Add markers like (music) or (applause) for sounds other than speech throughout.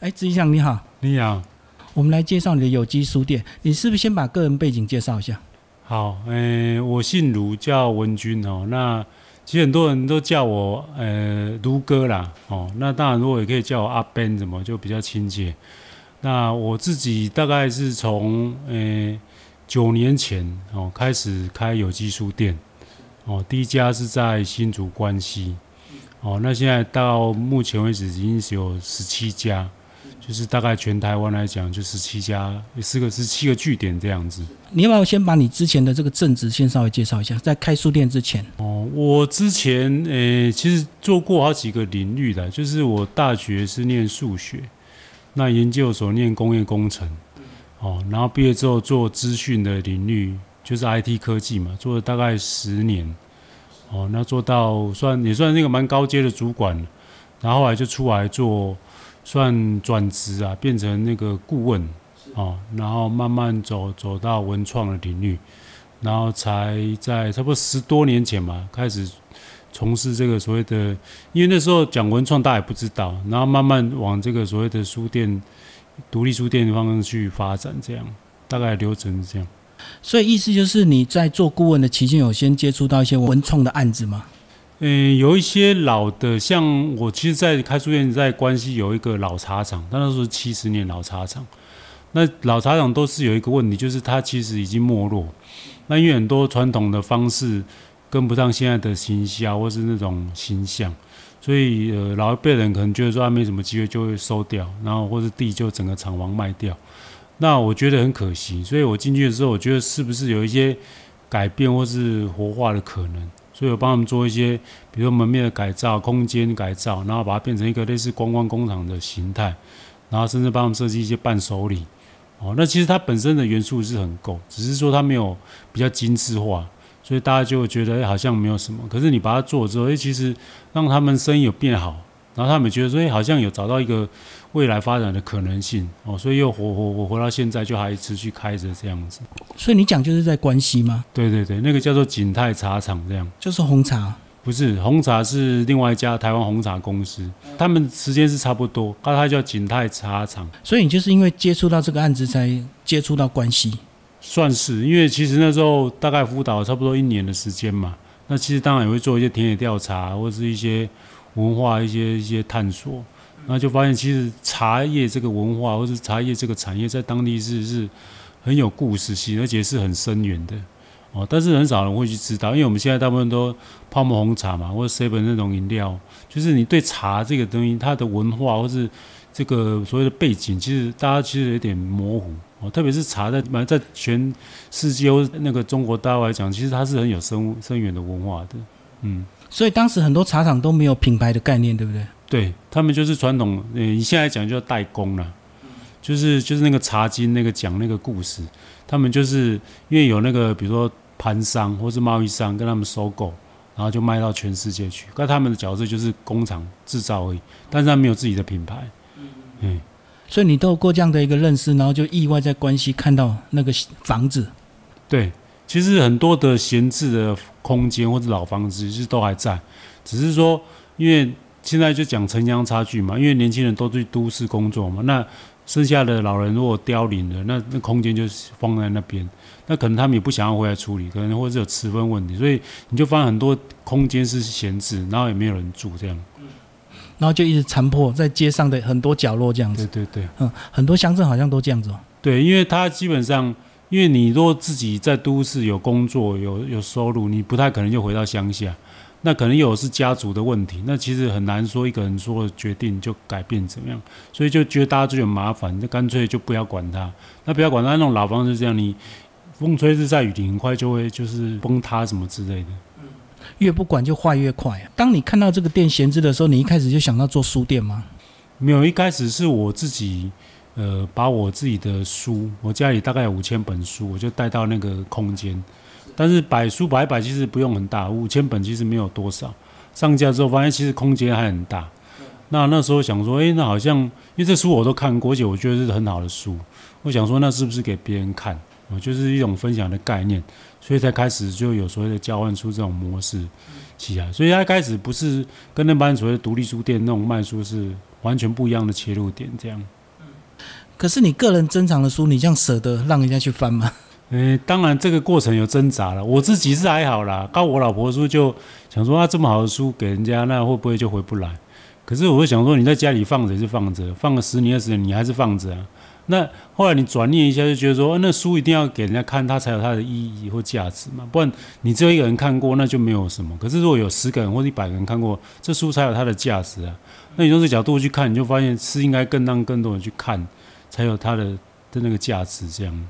哎，执行长你好，你好，我们来介绍你的有机书店。你是不是先把个人背景介绍一下？好，诶，我姓卢，叫文君哦。那其实很多人都叫我呃卢哥啦，哦。那当然，如果也可以叫我阿 Ben，怎么就比较亲切。那我自己大概是从诶九年前哦开始开有机书店，哦，第一家是在新竹关西，哦，那现在到目前为止已经是有十七家。就是大概全台湾来讲，就十七家，四个十七个据点这样子。你要不要先把你之前的这个正职先稍微介绍一下？在开书店之前，哦，我之前诶，其实做过好几个领域的，就是我大学是念数学，那研究所念工业工程，哦，然后毕业之后做资讯的领域，就是 IT 科技嘛，做了大概十年，哦，那做到算也算那个蛮高阶的主管，然后来就出来做。算转职啊，变成那个顾问哦，然后慢慢走走到文创的领域，然后才在差不多十多年前吧，开始从事这个所谓的，因为那时候讲文创大家也不知道，然后慢慢往这个所谓的书店、独立书店的方向去发展，这样大概流程是这样。所以意思就是你在做顾问的期间，有先接触到一些文创的案子吗？嗯，有一些老的，像我其实，在开书店在关西有一个老茶厂，那时候七十年老茶厂。那老茶厂都是有一个问题，就是它其实已经没落。那因为很多传统的方式跟不上现在的形象，或是那种形象，所以呃，老一辈人可能觉得说他没什么机会，就会收掉，然后或者地就整个厂房卖掉。那我觉得很可惜，所以我进去的时候，我觉得是不是有一些改变或是活化的可能？所以我帮他们做一些，比如说门面的改造、空间改造，然后把它变成一个类似观光工厂的形态，然后甚至帮他们设计一些伴手礼。哦，那其实它本身的元素是很够，只是说它没有比较精致化，所以大家就觉得好像没有什么。可是你把它做之后，诶，其实让他们生意有变好。然后他们觉得说，哎，好像有找到一个未来发展的可能性哦，所以又活活活活到现在，就还持续开着这样子。所以你讲就是在关西吗？对对对，那个叫做景泰茶厂这样。就是红茶？不是，红茶是另外一家台湾红茶公司，他们时间是差不多，那它叫景泰茶厂。所以你就是因为接触到这个案子才接触到关西？算是，因为其实那时候大概辅导差不多一年的时间嘛，那其实当然也会做一些田野调查或者是一些。文化一些一些探索，那就发现其实茶叶这个文化或是茶叶这个产业在当地是是很有故事性，而且是很深远的哦。但是很少人会去知道，因为我们现在大部分都泡沫红茶嘛，或者 seven 那种饮料，就是你对茶这个东西它的文化或是这个所谓的背景，其实大家其实有点模糊哦。特别是茶在在全世界或那个中国大陆来讲，其实它是很有深深远的文化的，嗯。所以当时很多茶厂都没有品牌的概念，对不对？对他们就是传统，你现在讲叫代工了，就是就是那个茶经那个讲那个故事，他们就是因为有那个比如说盘商或是贸易商跟他们收购，然后就卖到全世界去。那他们的角色就是工厂制造而已，但是他没有自己的品牌。嗯，所以你都有过这样的一个认识，然后就意外在关西看到那个房子。对。其实很多的闲置的空间或者老房子其实都还在，只是说，因为现在就讲城乡差距嘛，因为年轻人都去都市工作嘛，那剩下的老人如果凋零了，那那空间就放在那边，那可能他们也不想要回来处理，可能或者有持分问题，所以你就发现很多空间是闲置，然后也没有人住这样，然后就一直残破在街上的很多角落这样子，对对对，嗯，很多乡镇好像都这样子哦，对，因为它基本上。因为你如果自己在都市有工作有有收入，你不太可能就回到乡下，那可能有是家族的问题，那其实很难说一个人说决定就改变怎么样，所以就觉得大家就很麻烦，那干脆就不要管它，那不要管它那种老房子这样，你风吹日晒雨淋，很快就会就是崩塌什么之类的。越不管就坏越快。当你看到这个店闲置的时候，你一开始就想到做书店吗？没有，一开始是我自己。呃，把我自己的书，我家里大概有五千本书，我就带到那个空间。但是摆书摆摆，其实不用很大，五千本其实没有多少。上架之后发现，其实空间还很大。那那时候想说，哎，那好像因为这书我都看过，而且我觉得是很好的书。我想说，那是不是给别人看？我，就是一种分享的概念。所以才开始就有所谓的交换书这种模式起来。所以他开始不是跟那般所谓的独立书店那种卖书是完全不一样的切入点，这样。可是你个人珍藏的书，你这样舍得让人家去翻吗？(laughs) 嗯，当然这个过程有挣扎了。我自己是还好啦，刚我老婆书就想说啊，这么好的书给人家，那会不会就回不来？可是我会想说，你在家里放着也是放着，放个十年二十年，你还是放着啊。那后来你转念一下，就觉得说，那书一定要给人家看，它才有它的意义或价值嘛。不然你只有一个人看过，那就没有什么。可是如果有十个人或一百个人看过，这书才有它的价值啊。那你从这角度去看，你就发现是应该更让更多人去看，才有它的的那个价值。这样。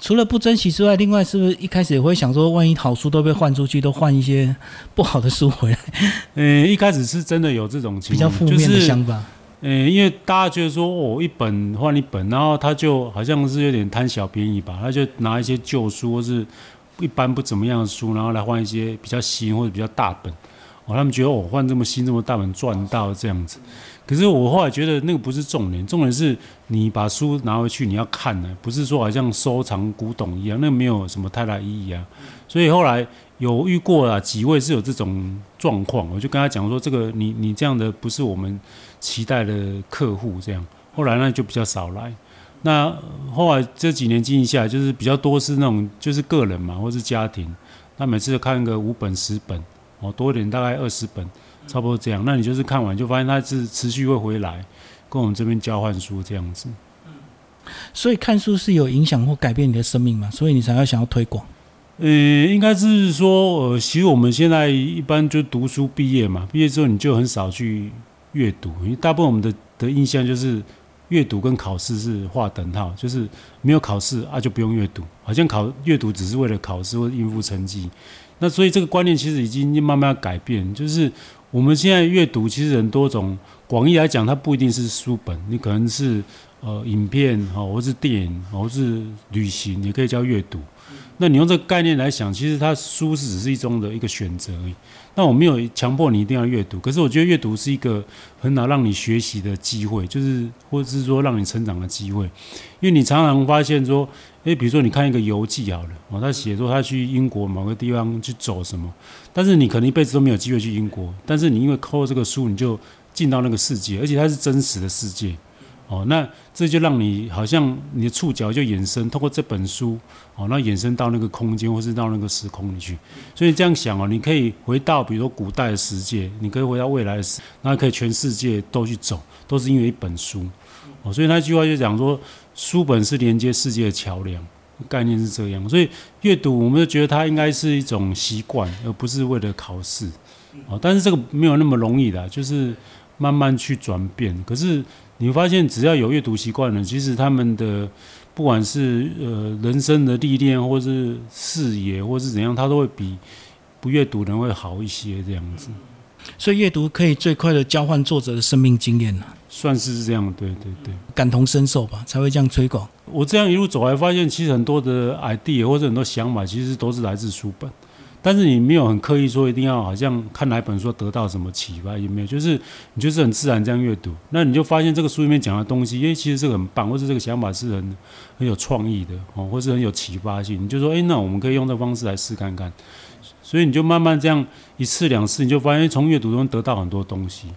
除了不珍惜之外，另外是不是一开始也会想说，万一好书都被换出去，都换一些不好的书回来？嗯，(laughs) 一开始是真的有这种情比较负面的想法。嗯，因为大家觉得说，哦，一本换一本，然后他就好像是有点贪小便宜吧，他就拿一些旧书或是一般不怎么样的书，然后来换一些比较新或者比较大本。哦，他们觉得我换这么新这么大本赚到这样子。可是我后来觉得那个不是重点，重点是你把书拿回去你要看呢，不是说好像收藏古董一样，那没有什么太大意义啊。所以后来有遇过啊几位是有这种状况，我就跟他讲说，这个你你这样的不是我们期待的客户这样。后来呢就比较少来。那后来这几年经营下来，就是比较多是那种就是个人嘛，或是家庭，那每次看个五本十本哦，多一点大概二十本。差不多这样，那你就是看完就发现它是持续会回来，跟我们这边交换书这样子。嗯，所以看书是有影响或改变你的生命嘛？所以你才要想要推广。呃，应该是说，呃，其实我们现在一般就读书毕业嘛，毕业之后你就很少去阅读，因为大部分我们的的印象就是阅读跟考试是划等号，就是没有考试啊就不用阅读，好像考阅读只是为了考试或应付成绩。那所以这个观念其实已经慢慢要改变，就是。我们现在阅读其实很多种，广义来讲，它不一定是书本，你可能是呃影片哈，或是电影，或是旅行，也可以叫阅读。那你用这个概念来想，其实它书是只是一种的一个选择而已。那我没有强迫你一定要阅读，可是我觉得阅读是一个很好让你学习的机会，就是或者是说让你成长的机会。因为你常常发现说，诶，比如说你看一个游记好了，哦，他写说他去英国某个地方去走什么，但是你可能一辈子都没有机会去英国，但是你因为靠这个书，你就进到那个世界，而且它是真实的世界。哦，那这就让你好像你的触角就延伸，通过这本书，哦，那延伸到那个空间，或是到那个时空里去。所以这样想哦，你可以回到比如说古代的世界，你可以回到未来世，那可以全世界都去走，都是因为一本书。哦，所以那句话就讲说，书本是连接世界的桥梁，概念是这样。所以阅读，我们就觉得它应该是一种习惯，而不是为了考试。哦，但是这个没有那么容易的，就是慢慢去转变。可是。你会发现，只要有阅读习惯了，其实他们的不管是呃人生的历练，或是视野，或是怎样，他都会比不阅读人会好一些这样子。所以阅读可以最快的交换作者的生命经验呢，算是这样，对对对，感同身受吧，才会这样推广。我这样一路走来，发现其实很多的 idea 或者很多想法，其实都是来自书本。但是你没有很刻意说一定要好像看哪本书得到什么启发也没有，就是你就是很自然这样阅读，那你就发现这个书里面讲的东西，因为其实这个很棒，或者这个想法是很很有创意的哦，或是很有启发性，你就说哎，那我们可以用这方式来试看看，所以你就慢慢这样一次两次，你就发现从阅读中得到很多东西。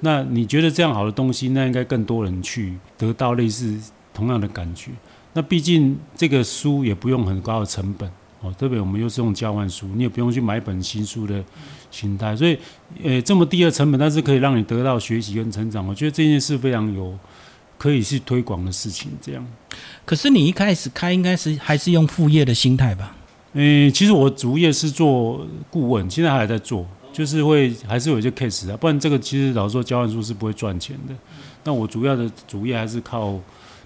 那你觉得这样好的东西，那应该更多人去得到类似同样的感觉。那毕竟这个书也不用很高的成本。哦，特别我们又是用交换书，你也不用去买本新书的心态，所以，呃，这么低的成本，但是可以让你得到学习跟成长，我觉得这件事非常有可以去推广的事情。这样，可是你一开始开应该是还是用副业的心态吧？嗯，其实我主业是做顾问，现在还在做，就是会还是有一些 case 啊，不然这个其实老实说交换书是不会赚钱的。那我主要的主业还是靠。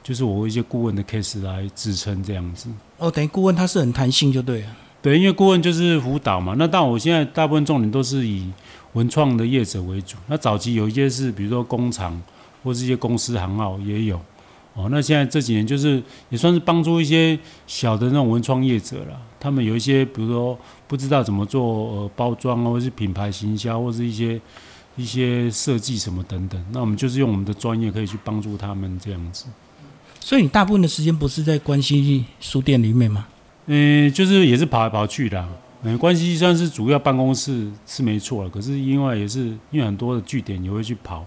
就是我一些顾问的 case 来支撑这样子。哦，等于顾问他是很弹性就对了。对，因为顾问就是辅导嘛。那但我现在大部分重点都是以文创的业者为主。那早期有一些是比如说工厂或是一些公司行号也有。哦，那现在这几年就是也算是帮助一些小的那种文创业者了。他们有一些比如说不知道怎么做呃包装啊，或是品牌行销，或是一些一些设计什么等等。那我们就是用我们的专业可以去帮助他们这样子。所以你大部分的时间不是在关西书店里面吗？嗯，就是也是跑来跑去的。嗯，关西算是主要办公室是没错了，可是因为也是因为很多的据点也会去跑，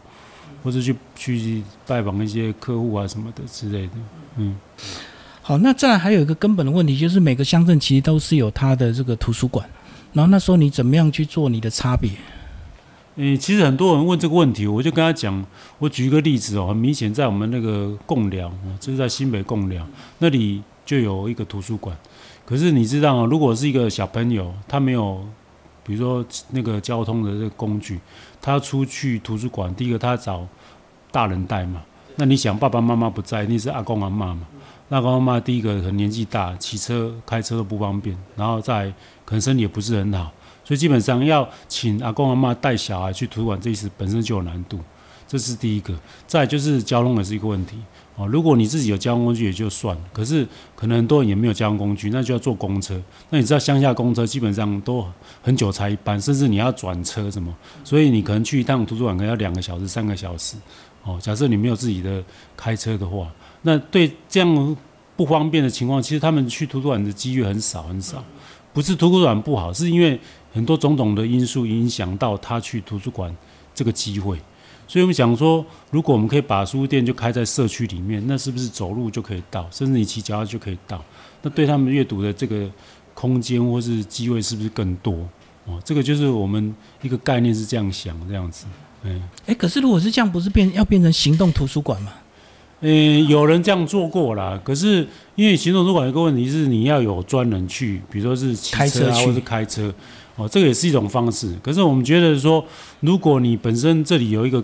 或者去去拜访一些客户啊什么的之类的。嗯，好，那再来还有一个根本的问题，就是每个乡镇其实都是有它的这个图书馆，然后那时候你怎么样去做你的差别？嗯，其实很多人问这个问题，我就跟他讲，我举一个例子哦，很明显在我们那个贡寮，这是在新北贡寮那里就有一个图书馆。可是你知道啊，如果是一个小朋友，他没有，比如说那个交通的这个工具，他出去图书馆，第一个他找大人带嘛。那你想，爸爸妈妈不在，那是阿公阿妈嘛？阿公阿妈第一个很年纪大，骑车开车都不方便，然后再可能身体也不是很好，所以基本上要请阿公阿妈带小孩去图书馆，这一次本身就有难度，这是第一个。再就是交通也是一个问题。哦，如果你自己有交通工具也就算，可是可能很多人也没有交通工具，那就要坐公车。那你知道乡下公车基本上都很久才一班，甚至你要转车什么，所以你可能去一趟图书馆可能要两个小时、三个小时。哦，假设你没有自己的开车的话，那对这样不方便的情况，其实他们去图书馆的机遇很少很少。不是图书馆不好，是因为很多种种的因素影响到他去图书馆这个机会。所以我们想说，如果我们可以把书店就开在社区里面，那是不是走路就可以到，甚至你骑脚踏就可以到？那对他们阅读的这个空间或是机会是不是更多？哦，这个就是我们一个概念是这样想这样子。嗯，哎，可是如果是这样，不是变要变成行动图书馆吗？嗯，有人这样做过啦。可是因为行动图书馆有个问题是，你要有专人去，比如说是骑车啊，或是开车。哦，这个也是一种方式。可是我们觉得说，如果你本身这里有一个，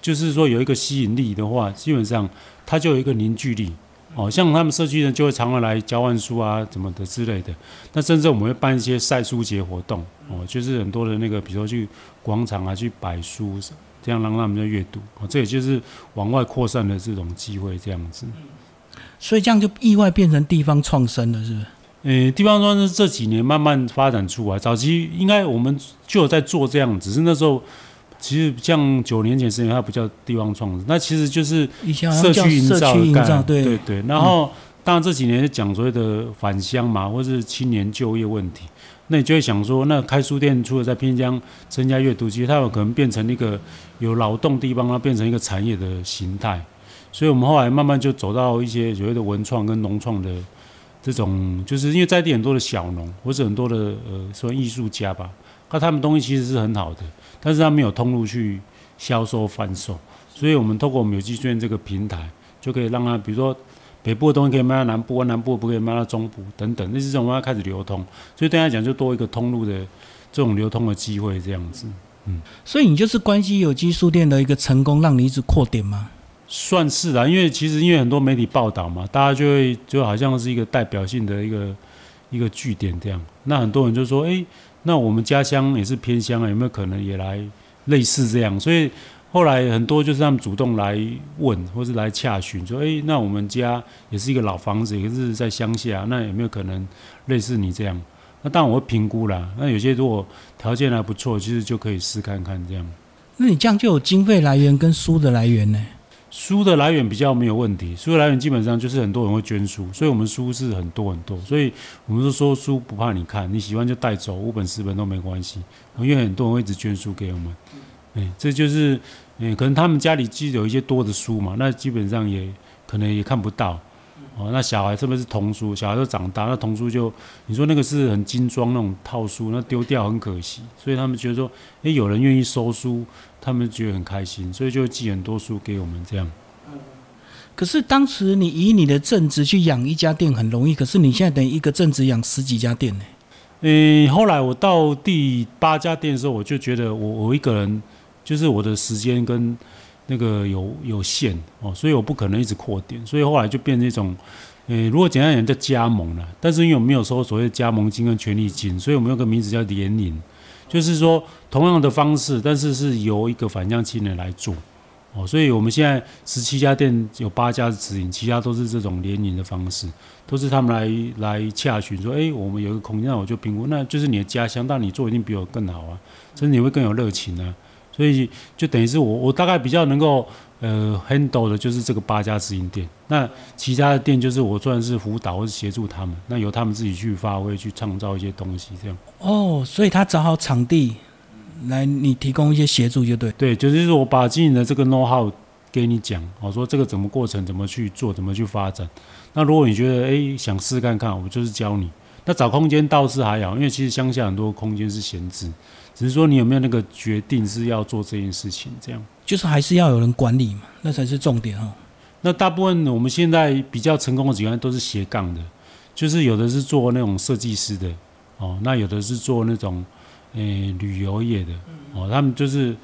就是说有一个吸引力的话，基本上它就有一个凝聚力。哦，像他们社区人就会常常来交换书啊，怎么的之类的。那甚至我们会办一些晒书节活动，哦，就是很多的那个，比如说去广场啊去摆书，这样让他们在阅读。哦，这也就是往外扩散的这种机会，这样子。所以这样就意外变成地方创生了，是不是？呃，地方装是这几年慢慢发展出来，早期应该我们就有在做这样，只是那时候其实像九年前时间，它不叫地方创生，那其实就是社区营造的概念，对对。然后当然这几年讲所谓的返乡嘛，或是青年就业问题，那你就会想说，那开书店除了在偏乡增加阅读，其实它有可能变成一个有劳动地方，它变成一个产业的形态。所以我们后来慢慢就走到一些所谓的文创跟农创的。这种就是因为在地很多的小农，或者很多的呃，说艺术家吧，那他们东西其实是很好的，但是他没有通路去销售贩售，所以我们透过我们有机书店这个平台，就可以让他，比如说北部的东西可以卖到南部，南部不可以卖到中部等等，那是这种要开始流通，所以对他讲就多一个通路的这种流通的机会，这样子，嗯，所以你就是关系有机书店的一个成功，让你一直扩点吗？算是啊，因为其实因为很多媒体报道嘛，大家就会就好像是一个代表性的一个一个据点这样。那很多人就说，哎，那我们家乡也是偏乡啊，有没有可能也来类似这样？所以后来很多就是他们主动来问，或是来洽询，说，哎，那我们家也是一个老房子，也是在乡下，那有没有可能类似你这样？那当然我会评估啦。那有些如果条件还不错，其实就可以试看看这样。那你这样就有经费来源跟书的来源呢？书的来源比较没有问题，书的来源基本上就是很多人会捐书，所以我们书是很多很多，所以我们是说书不怕你看，你喜欢就带走五本十本都没关系，因为很多人会一直捐书给我们，哎，这就是，嗯，可能他们家里既有一些多的书嘛，那基本上也可能也看不到。哦，那小孩特别是童书，小孩都长大，那童书就你说那个是很精装那种套书，那丢掉很可惜，所以他们觉得说，哎，有人愿意收书，他们觉得很开心，所以就寄很多书给我们这样。可是当时你以你的正职去养一家店很容易，可是你现在等于一个正职养十几家店呢？嗯，后来我到第八家店的时候，我就觉得我我一个人就是我的时间跟。那个有有限哦，所以我不可能一直扩店，所以后来就变成一种，呃，如果简单讲叫加盟了。但是因为我没有收所谓加盟金跟权利金，所以我们有个名字叫联营，就是说同样的方式，但是是由一个返乡青年来做哦。所以我们现在十七家店有八家是直营，其他都是这种联营的方式，都是他们来来洽询说，哎，我们有一个空间，那我就评估，那就是你的家乡，但你做一定比我更好啊，甚至你会更有热情啊。所以就等于是我我大概比较能够呃 handle 的就是这个八家直营店，那其他的店就是我算是辅导或是协助他们，那由他们自己去发挥去创造一些东西这样。哦，所以他找好场地来，你提供一些协助就对。对，就是我把经营的这个 know how 给你讲，我说这个怎么过程怎么去做，怎么去发展。那如果你觉得诶想试看看，我就是教你。那找空间倒是还好，因为其实乡下很多空间是闲置，只是说你有没有那个决定是要做这件事情，这样就是还是要有人管理嘛，那才是重点哦。那大部分我们现在比较成功的几个都是斜杠的，就是有的是做那种设计师的哦，那有的是做那种诶旅游业的哦，他们就是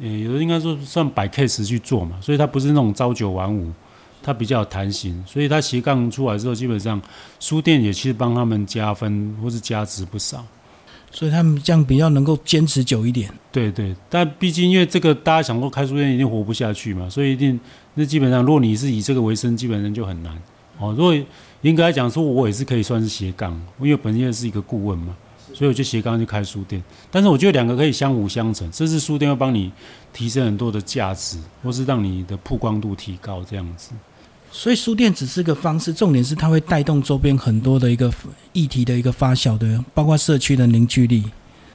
诶有的应该说算摆 case 去做嘛，所以他不是那种朝九晚五。它比较有弹性，所以它斜杠出来之后，基本上书店也其实帮他们加分或是加值不少，所以他们这样比较能够坚持久一点。对对，但毕竟因为这个大家想过开书店一定活不下去嘛，所以一定那基本上如果你是以这个为生，基本上就很难哦。如果应该讲说，我也是可以算是斜杠，因为本身是一个顾问嘛，所以我就斜杠去开书店。但是我觉得两个可以相辅相成，这是书店会帮你提升很多的价值，或是让你的曝光度提高这样子。所以书店只是个方式，重点是它会带动周边很多的一个议题的一个发酵的，包括社区的凝聚力。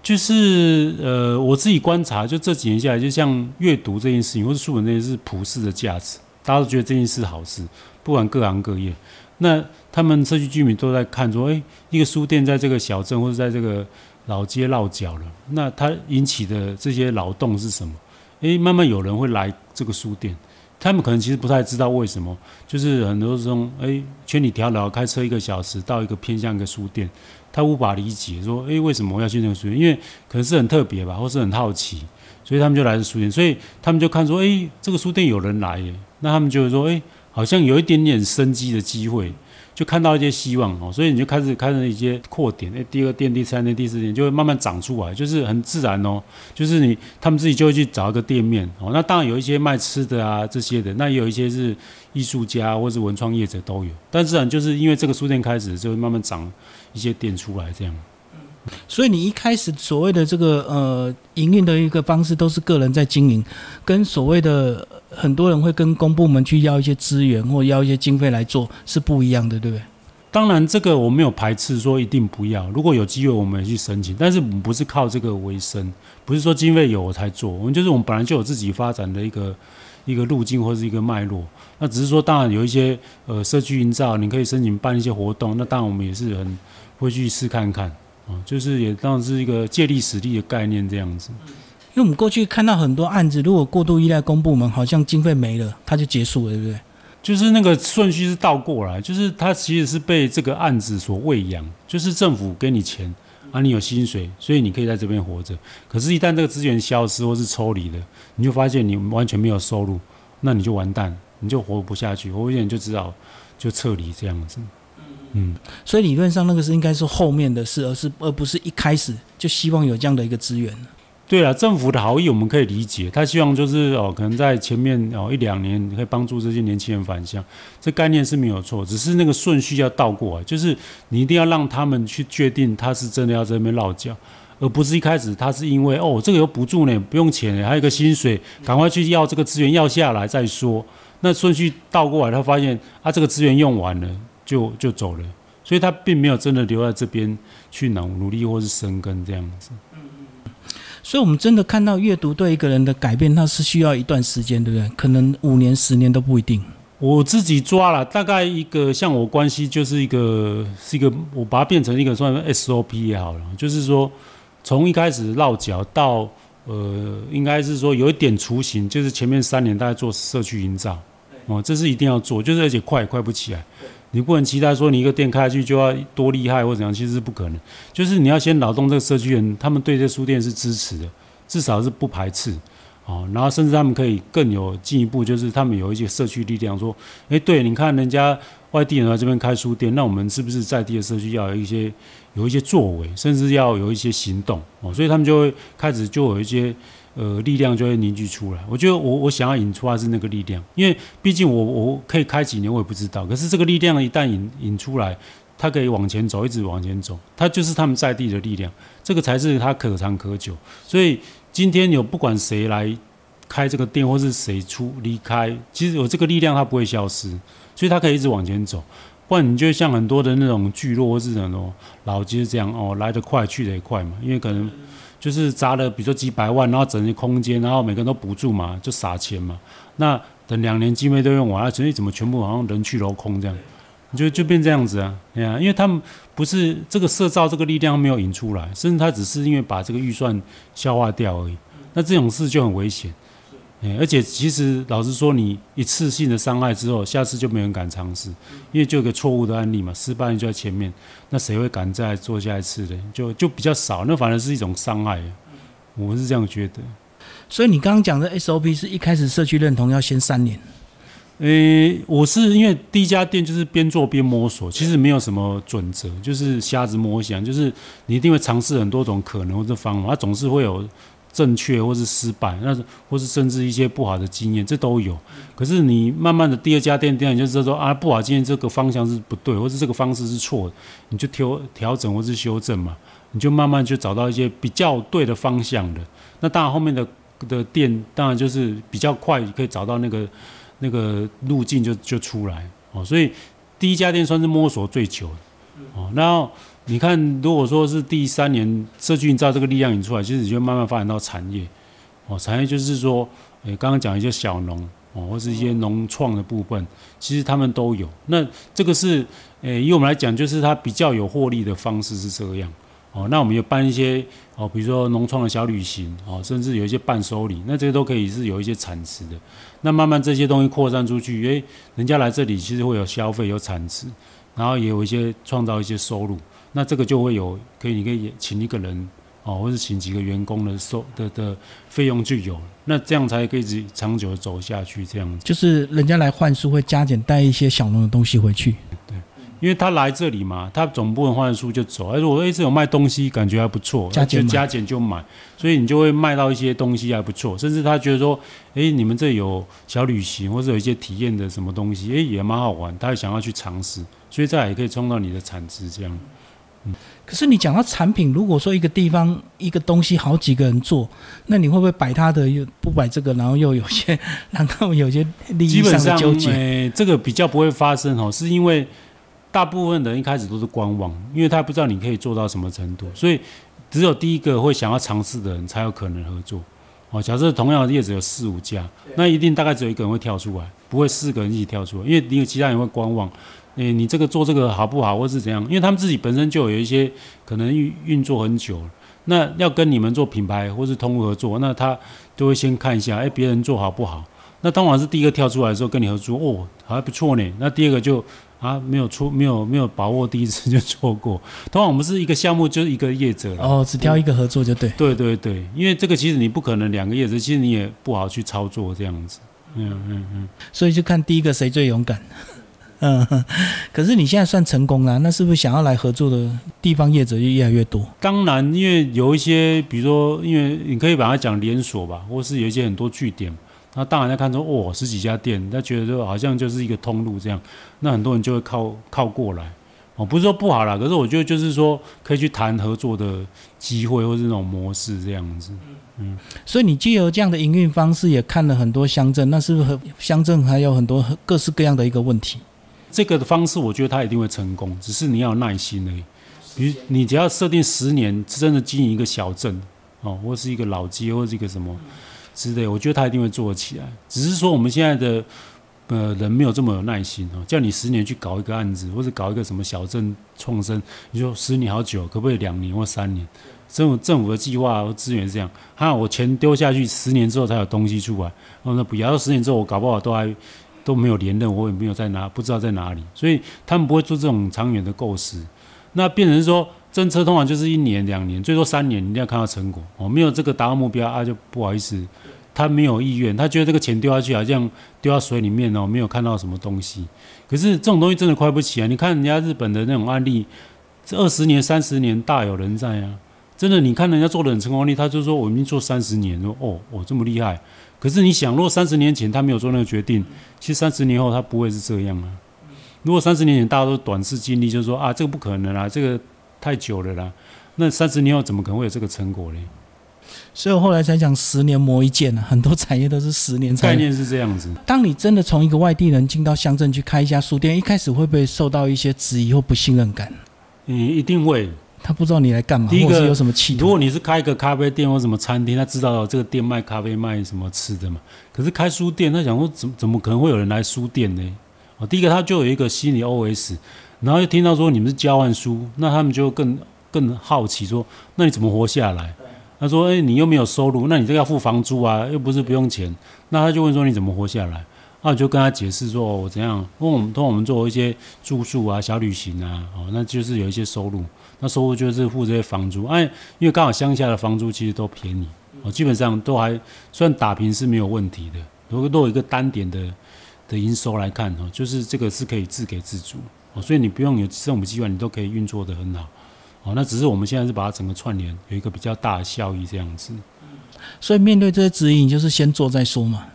就是呃，我自己观察，就这几年下来，就像阅读这件事情，或者书本这件事，普世的价值，大家都觉得这件事好事，不管各行各业。那他们社区居民都在看说，哎，一个书店在这个小镇或者在这个老街落脚了，那它引起的这些劳动是什么？哎，慢慢有人会来这个书店。他们可能其实不太知道为什么，就是很多这种哎千里迢迢开车一个小时到一个偏向一个书店，他无法理解说哎为什么要去那个书店？因为可能是很特别吧，或是很好奇，所以他们就来这书店。所以他们就看说哎这个书店有人来耶，那他们就会说哎好像有一点点生机的机会。就看到一些希望哦，所以你就开始开始一些扩点，哎，第二店、第三店、第四店就会慢慢长出来，就是很自然哦。就是你他们自己就会去找一个店面哦。那当然有一些卖吃的啊这些的，那也有一些是艺术家或者文创业者都有。但自然就是因为这个书店开始，就会慢慢长一些店出来这样。所以你一开始所谓的这个呃营运的一个方式都是个人在经营，跟所谓的。很多人会跟公部门去要一些资源或要一些经费来做，是不一样的，对不对？当然，这个我没有排斥说一定不要。如果有机会，我们也去申请。但是我们不是靠这个为生，不是说经费有我才做。我们就是我们本来就有自己发展的一个一个路径或者一个脉络。那只是说，当然有一些呃社区营造，你可以申请办一些活动。那当然我们也是很会去试看看啊，就是也当然是一个借力使力的概念这样子。因为我们过去看到很多案子，如果过度依赖公部门，好像经费没了，它就结束了，对不对？就是那个顺序是倒过来，就是它其实是被这个案子所喂养，就是政府给你钱，啊，你有薪水，所以你可以在这边活着。可是，一旦这个资源消失或是抽离了，你就发现你完全没有收入，那你就完蛋，你就活不下去，活不下去就知道就撤离这样子。嗯，所以理论上那个是应该是后面的事，而是而不是一开始就希望有这样的一个资源。对啊，政府的好意我们可以理解，他希望就是哦，可能在前面哦一两年可以帮助这些年轻人返乡，这概念是没有错，只是那个顺序要倒过来，就是你一定要让他们去决定他是真的要在那边落脚，而不是一开始他是因为哦这个有补助呢，不用钱，还有一个薪水，赶快去要这个资源要下来再说。那顺序倒过来，他发现啊这个资源用完了就就走了，所以他并没有真的留在这边去努努力或是生根这样子。所以，我们真的看到阅读对一个人的改变，那是需要一段时间，对不对？可能五年、十年都不一定。我自己抓了大概一个，像我关系就是一个，是一个，我把它变成一个算 SOP 也好了，就是说，从一开始落脚到呃，应该是说有一点雏形，就是前面三年大概做社区营造，哦，这是一定要做，就是而且快也快不起来。你不能期待说你一个店开下去就要多厉害或怎样，其实是不可能。就是你要先劳动这个社区人，他们对这书店是支持的，至少是不排斥，哦，然后甚至他们可以更有进一步，就是他们有一些社区力量，说，哎，对，你看人家外地人来这边开书店，那我们是不是在地的社区要有一些有一些作为，甚至要有一些行动，哦，所以他们就会开始就有一些。呃，力量就会凝聚出来。我觉得我我想要引出来是那个力量，因为毕竟我我可以开几年我也不知道。可是这个力量一旦引引出来，它可以往前走，一直往前走，它就是他们在地的力量，这个才是它可长可久。所以今天有不管谁来开这个店，或是谁出离开，其实有这个力量它不会消失，所以它可以一直往前走。不然你就像很多的那种聚落或是那种老街这样哦，来得快去得也快嘛，因为可能就是砸了，比如说几百万，然后整个空间，然后每个人都补助嘛，就撒钱嘛。那等两年经费都用完了，所以怎么全部好像人去楼空这样，就就变这样子啊？对啊，因为他们不是这个社造这个力量没有引出来，甚至他只是因为把这个预算消化掉而已。那这种事就很危险。而且其实老实说，你一次性的伤害之后，下次就没人敢尝试，因为就有个错误的案例嘛，失败就在前面，那谁会敢再做下一次的？就就比较少，那反而是一种伤害，我是这样觉得。所以你刚刚讲的 SOP 是一开始社区认同要先三年。诶，我是因为第一家店就是边做边摸索，其实没有什么准则，就是瞎子摸象，就是你一定会尝试很多种可能或者方法，它总是会有。正确或是失败，那是或是甚至一些不好的经验，这都有。可是你慢慢的第二家店店，你就知道说啊，不好经验这个方向是不对，或是这个方式是错的，你就调调整或是修正嘛，你就慢慢就找到一些比较对的方向的。那当然后面的的店，当然就是比较快可以找到那个那个路径就就出来哦。所以第一家店算是摸索最久哦，然后。你看，如果说是第三年社区营造这个力量引出来，其实你就慢慢发展到产业，哦，产业就是说，诶，刚刚讲一些小农，哦，或是一些农创的部分，其实他们都有。那这个是，诶，以我们来讲，就是它比较有获利的方式是这个样，哦，那我们有办一些，哦，比如说农创的小旅行，哦，甚至有一些伴手礼，那这些都可以是有一些产值的。那慢慢这些东西扩散出去，诶，人家来这里其实会有消费，有产值，然后也有一些创造一些收入。那这个就会有可以，你可以请一个人哦，或者请几个员工的收的的费用就有，那这样才可以直长久的走下去。这样子就是人家来换书会加减带一些小农的东西回去。对，因为他来这里嘛，他总不能换书就走。而且我一直有卖东西，感觉还不错，加减加减就买，所以你就会卖到一些东西还不错。甚至他觉得说，哎，你们这有小旅行或者有一些体验的什么东西，哎，也蛮好玩，他也想要去尝试，所以这样也可以冲到你的产值这样。可是你讲到产品，如果说一个地方一个东西好几个人做，那你会不会摆他的又不摆这个，然后又有些 (laughs) 然后有些利益上的纠结？这个比较不会发生哦，是因为大部分人一开始都是观望，因为他不知道你可以做到什么程度，所以只有第一个会想要尝试的人才有可能合作。哦，假设同样的叶子有四五家，那一定大概只有一个人会跳出来，不会四个人一起跳出来，因为你有其他人会观望。诶，你这个做这个好不好，或是怎样？因为他们自己本身就有一些可能运运作很久了，那要跟你们做品牌或是通路合作，那他就会先看一下，诶，别人做好不好？那当然是第一个跳出来的时候跟你合作，哦，还不错呢。那第二个就啊，没有出，没有没有把握第一次就错过。通常我们是一个项目就是一个业者哦，只挑一个合作就对。对对对，因为这个其实你不可能两个业者，其实你也不好去操作这样子。嗯嗯嗯，所以就看第一个谁最勇敢。嗯，(laughs) 可是你现在算成功了，那是不是想要来合作的地方业者就越来越多？当然，因为有一些，比如说，因为你可以把它讲连锁吧，或是有一些很多据点，那当然在看说，哦，十几家店，他觉得说好像就是一个通路这样，那很多人就会靠靠过来。哦，不是说不好啦，可是我觉得就是说可以去谈合作的机会，或是那种模式这样子。嗯，所以你借由这样的营运方式，也看了很多乡镇，那是不是乡镇还有很多各式各样的一个问题？这个的方式，我觉得他一定会成功，只是你要有耐心而已。比如你只要设定十年，真的经营一个小镇，哦，或是一个老街，或是一个什么之类，我觉得他一定会做得起来。只是说我们现在的呃人没有这么有耐心哦，叫你十年去搞一个案子，或者搞一个什么小镇创生，你说十年好久，可不可以两年或三年？政府政府的计划和资源是这样，哈，我钱丢下去，十年之后才有东西出来，哦，那不要，十年之后我搞不好都还。都没有连任，我也没有在哪，不知道在哪里，所以他们不会做这种长远的构思。那变成说，政策通常就是一年、两年，最多三年，你一定要看到成果。哦，没有这个达到目标啊，就不好意思，他没有意愿，他觉得这个钱丢下去好像丢到水里面哦，没有看到什么东西。可是这种东西真的快不起来。你看人家日本的那种案例，这二十年、三十年大有人在啊，真的，你看人家做的很成功例，他就说我已经做三十年，说哦，我这么厉害。可是你想，如果三十年前他没有做那个决定，其实三十年后他不会是这样啊。如果三十年前大家都短视经历，就是说啊，这个不可能啊，这个太久了啦。那三十年后怎么可能会有这个成果呢？所以我后来才讲十年磨一剑啊，很多产业都是十年才概。念是这样子。当你真的从一个外地人进到乡镇去开一家书店，一开始会不会受到一些质疑或不信任感？嗯，一定会。他不知道你来干嘛，第一个有什么企图。如果你是开一个咖啡店或什么餐厅，他知道这个店卖咖啡卖什么吃的嘛。可是开书店，他想说怎怎么可能会有人来书店呢？哦，第一个他就有一个心理 OS，然后又听到说你们是交换书，那他们就更更好奇说，那你怎么活下来？他说，哎、你又没有收入，那你这个要付房租啊，又不是不用钱。那他就问说你怎么活下来？那我就跟他解释说，哦我怎样，因为我们通常我们做一些住宿啊、小旅行啊，哦，那就是有一些收入。那收入就是付这些房租，哎，因为刚好乡下的房租其实都便宜，哦，基本上都还算打平是没有问题的。如果都有一个单点的的营收来看，哦，就是这个是可以自给自足，哦，所以你不用有政府机关，你都可以运作的很好，哦，那只是我们现在是把它整个串联，有一个比较大的效益这样子。所以面对这些质疑，你就是先做再说嘛。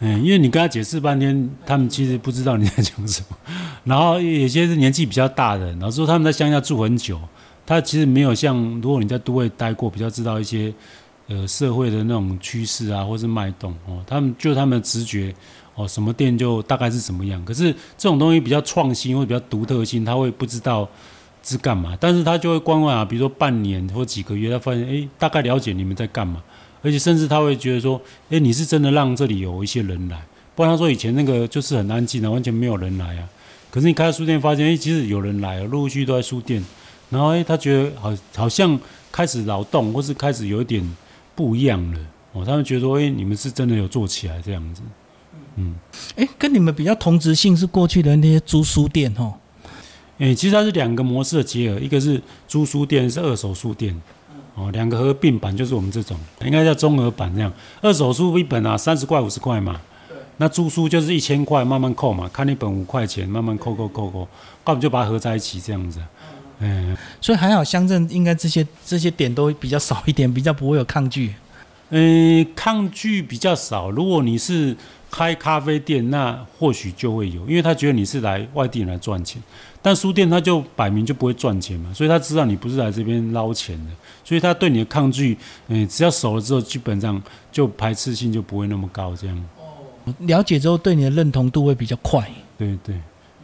嗯，因为你跟他解释半天，他们其实不知道你在讲什么。然后有些是年纪比较大的，老师说他们在乡下住很久，他其实没有像如果你在都会待过，比较知道一些呃社会的那种趋势啊，或是脉动哦。他们就他们的直觉哦，什么店就大概是什么样。可是这种东西比较创新或比较独特性，他会不知道是干嘛，但是他就会观望啊，比如说半年或几个月，他发现诶，大概了解你们在干嘛。而且甚至他会觉得说，诶，你是真的让这里有一些人来，不然他说以前那个就是很安静的，完全没有人来啊。可是你开书店发现，诶，其实有人来了，陆陆续续都在书店，然后诶，他觉得好好像开始劳动，或是开始有一点不一样了哦。他们觉得说，诶，你们是真的有做起来这样子，嗯，哎，跟你们比较同质性是过去的那些租书店哦。诶，其实它是两个模式的结合，一个是租书店，是二手书店。哦，两个合并版就是我们这种，应该叫综合版这样。二手书一本啊，三十块五十块嘛。那租书就是一千块，慢慢扣嘛，看一本五块钱，慢慢扣扣扣扣，那我们就把它合在一起这样子。嗯，所以还好，乡镇应该这些这些点都比较少一点，比较不会有抗拒。呃，抗拒比较少。如果你是开咖啡店，那或许就会有，因为他觉得你是来外地人来赚钱。但书店他就摆明就不会赚钱嘛，所以他知道你不是来这边捞钱的，所以他对你的抗拒，嗯、只要熟了之后，基本上就排斥性就不会那么高，这样。了解之后，对你的认同度会比较快。对对，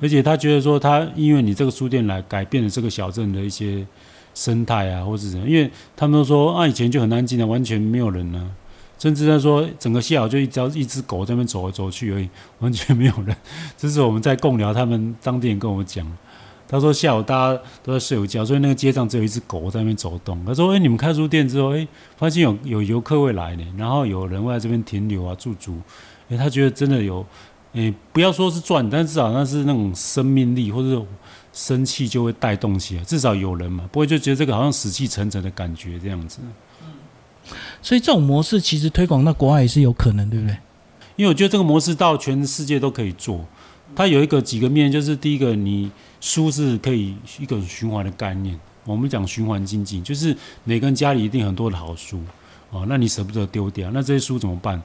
而且他觉得说，他因为你这个书店来改变了这个小镇的一些生态啊，或是什么，因为他们都说啊，以前就很安静的，完全没有人呢、甚至他说整个下午就一只一只狗在那边走来走去而已，完全没有人。(laughs) 这是我们在共聊，他们当地人跟我们讲，他说下午大家都在睡午觉，所以那个街上只有一只狗在那边走动。他说：“哎、你们开书店之后，哎、发现有有游客会来呢，然后有人会在这边停留啊、驻足。哎、他觉得真的有，哎、不要说是赚，但至少那是那种生命力或者是生气就会带动起来，至少有人嘛，不会就觉得这个好像死气沉沉的感觉这样子。所以这种模式其实推广到国外也是有可能，对不对？因为我觉得这个模式到全世界都可以做。它有一个几个面，就是第一个，你书是可以一个循环的概念。我们讲循环经济，就是每个人家里一定很多的好书哦，那你舍不得丢掉，那这些书怎么办？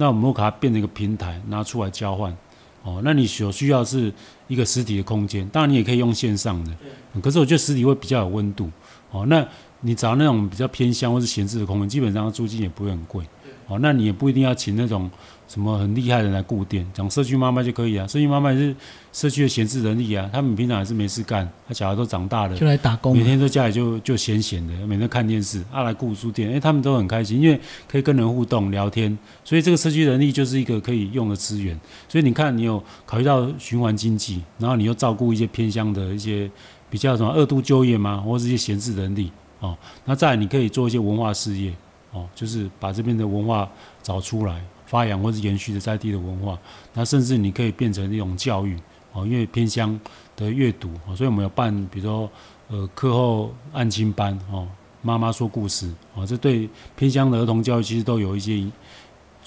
那我们会把它变成一个平台，拿出来交换哦。那你所需要是一个实体的空间，当然你也可以用线上的，可是我觉得实体会比较有温度哦。那你找那种比较偏乡或是闲置的空间，基本上租金也不会很贵哦。那你也不一定要请那种什么很厉害的人来顾店，讲社区妈妈就可以啊。社区妈妈也是社区的闲置人力啊，他们平常也是没事干，他小孩都长大了，就来打工。每天在家里就就闲闲的，每天看电视，啊来顾书店，哎、他们都很开心，因为可以跟人互动聊天，所以这个社区人力就是一个可以用的资源。所以你看，你有考虑到循环经济，然后你又照顾一些偏乡的一些比较什么二度就业吗，或者是一些闲置人力哦，那再来你可以做一些文化事业哦，就是把这边的文化找出来。发扬或是延续的在地的文化，那甚至你可以变成一种教育哦，因为偏乡的阅读哦，所以我们有办，比如说呃课后案亲班哦，妈妈说故事哦，这对偏乡的儿童教育其实都有一些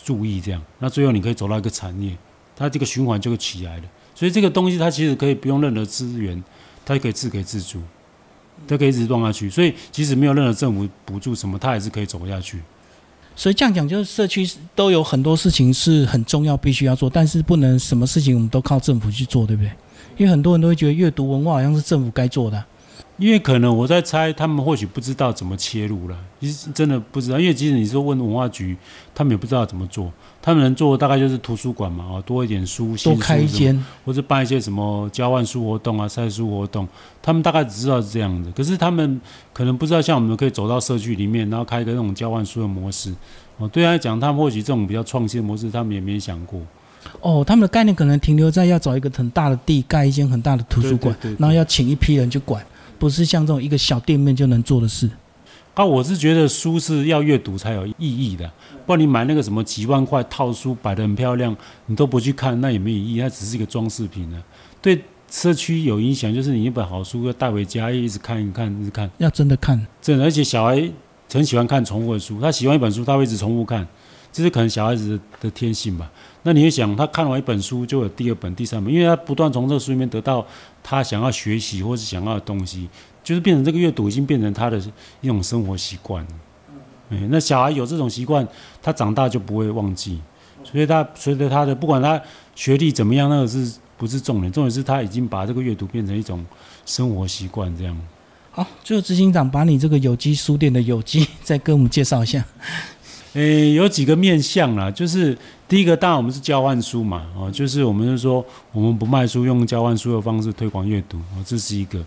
注意，这样，那最后你可以走到一个产业，它这个循环就会起来了。所以这个东西它其实可以不用任何资源，它可以自给自足，都可以一直撞下去。所以即使没有任何政府补助什么，它也是可以走下去。所以这样讲，就是社区都有很多事情是很重要，必须要做，但是不能什么事情我们都靠政府去做，对不对？因为很多人都会觉得阅读文化好像是政府该做的、因为可能我在猜，他们或许不知道怎么切入了。其实真的不知道，因为即使你说问文化局，他们也不知道怎么做。他们能做大概就是图书馆嘛，哦，多一点书，多开一间，或者办一些什么交换书活动啊、赛书活动。他们大概只知道是这样子，可是他们可能不知道，像我们可以走到社区里面，然后开一个那种交换书的模式。哦，对他来讲，他们或许这种比较创新的模式，他们也没想过。哦，他们的概念可能停留在要找一个很大的地，盖一间很大的图书馆，然后要请一批人去管。不是像这种一个小店面就能做的事。啊，我是觉得书是要阅读才有意义的，不然你买那个什么几万块套书摆得很漂亮，你都不去看，那也没有意义，它只是一个装饰品呢。对社区有影响，就是你一本好书要带回家，一直看一看，一直看。要真的看，真的，而且小孩很喜欢看重复的书，他喜欢一本书，他会一直重复看，这是可能小孩子的天性吧。那你会想，他看完一本书就有第二本、第三本，因为他不断从这个书里面得到他想要学习或是想要的东西，就是变成这个阅读已经变成他的一种生活习惯。嗯，那小孩有这种习惯，他长大就不会忘记，所以他随着他的不管他学历怎么样，那个是不是重点？重点是他已经把这个阅读变成一种生活习惯，这样。好，最后执行长把你这个有机书店的有机 (laughs) 再跟我们介绍一下。诶，有几个面向啦，就是第一个，当然我们是交换书嘛，哦，就是我们是说，我们不卖书，用交换书的方式推广阅读，哦，这是一个。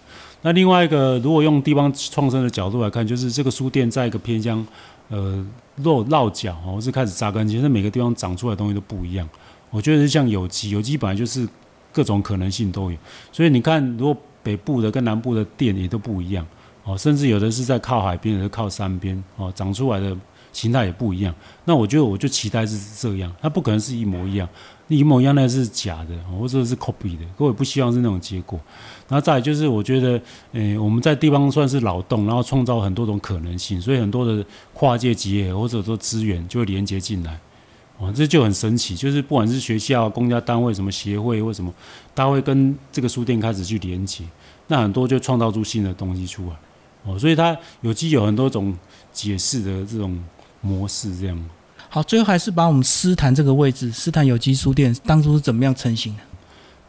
那另外一个，如果用地方创生的角度来看，就是这个书店在一个偏乡，呃，落落脚，哦，是开始扎根，其实每个地方长出来东西都不一样。我觉得是像有机，有机本来就是各种可能性都有，所以你看，如果北部的跟南部的店也都不一样，哦，甚至有的是在靠海边，有的靠山边，哦，长出来的。形态也不一样，那我觉得我就期待是这样，它不可能是一模一样，一模一样那是假的，或者是 copy 的，我也不希望是那种结果。然后再就是我觉得，诶，我们在地方算是劳动，然后创造很多种可能性，所以很多的跨界企业或者说资源就会连接进来，哦，这就很神奇，就是不管是学校、公家单位、什么协会或什么，大家会跟这个书店开始去连接，那很多就创造出新的东西出来，哦，所以它有机有很多种解释的这种。模式这样，好，最后还是把我们斯坦这个位置，斯坦有机书店当初是怎么样成型的？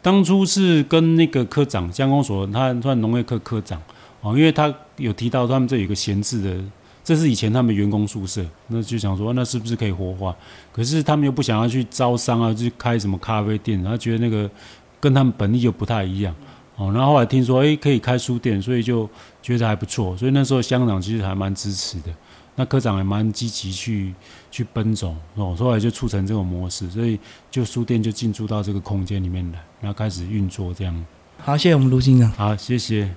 当初是跟那个科长，江工所，他算农业科科长哦，因为他有提到他们这有个闲置的，这是以前他们员工宿舍，那就想说那是不是可以活化？可是他们又不想要去招商啊，去开什么咖啡店，然后觉得那个跟他们本意又不太一样哦，然后后来听说哎可以开书店，所以就觉得还不错，所以那时候乡长其实还蛮支持的。那科长也蛮积极去去奔走哦，后来就促成这种模式，所以就书店就进驻到这个空间里面来，然后开始运作这样。好，谢谢我们卢先长。好，谢谢。